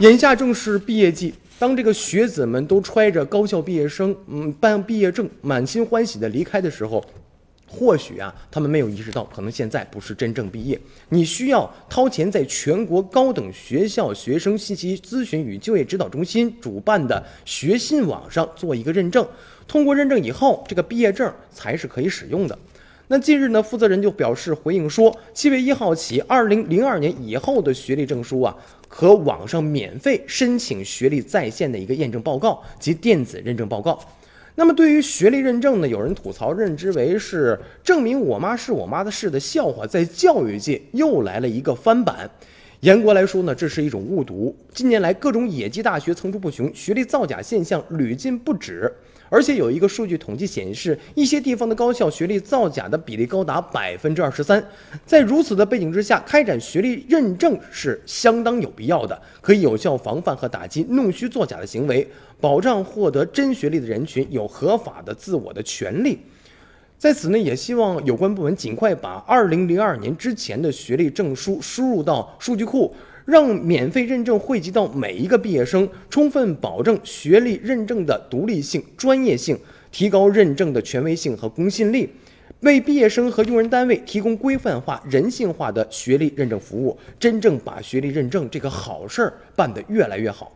眼下正是毕业季，当这个学子们都揣着高校毕业生，嗯，办毕业证，满心欢喜的离开的时候，或许啊，他们没有意识到，可能现在不是真正毕业。你需要掏钱在全国高等学校学生信息咨询与就业指导中心主办的学信网上做一个认证，通过认证以后，这个毕业证才是可以使用的。那近日呢，负责人就表示回应说，七月一号起，二零零二年以后的学历证书啊，可网上免费申请学历在线的一个验证报告及电子认证报告。那么对于学历认证呢，有人吐槽认知为是证明我妈是我妈的事的笑话，在教育界又来了一个翻版。严格来说呢，这是一种误读。近年来，各种野鸡大学层出不穷，学历造假现象屡禁不止。而且有一个数据统计显示，一些地方的高校学历造假的比例高达百分之二十三。在如此的背景之下，开展学历认证是相当有必要的，可以有效防范和打击弄虚作假的行为，保障获得真学历的人群有合法的自我的权利。在此呢，也希望有关部门尽快把二零零二年之前的学历证书输入到数据库。让免费认证汇集到每一个毕业生，充分保证学历认证的独立性、专业性，提高认证的权威性和公信力，为毕业生和用人单位提供规范化、人性化的学历认证服务，真正把学历认证这个好事儿办得越来越好。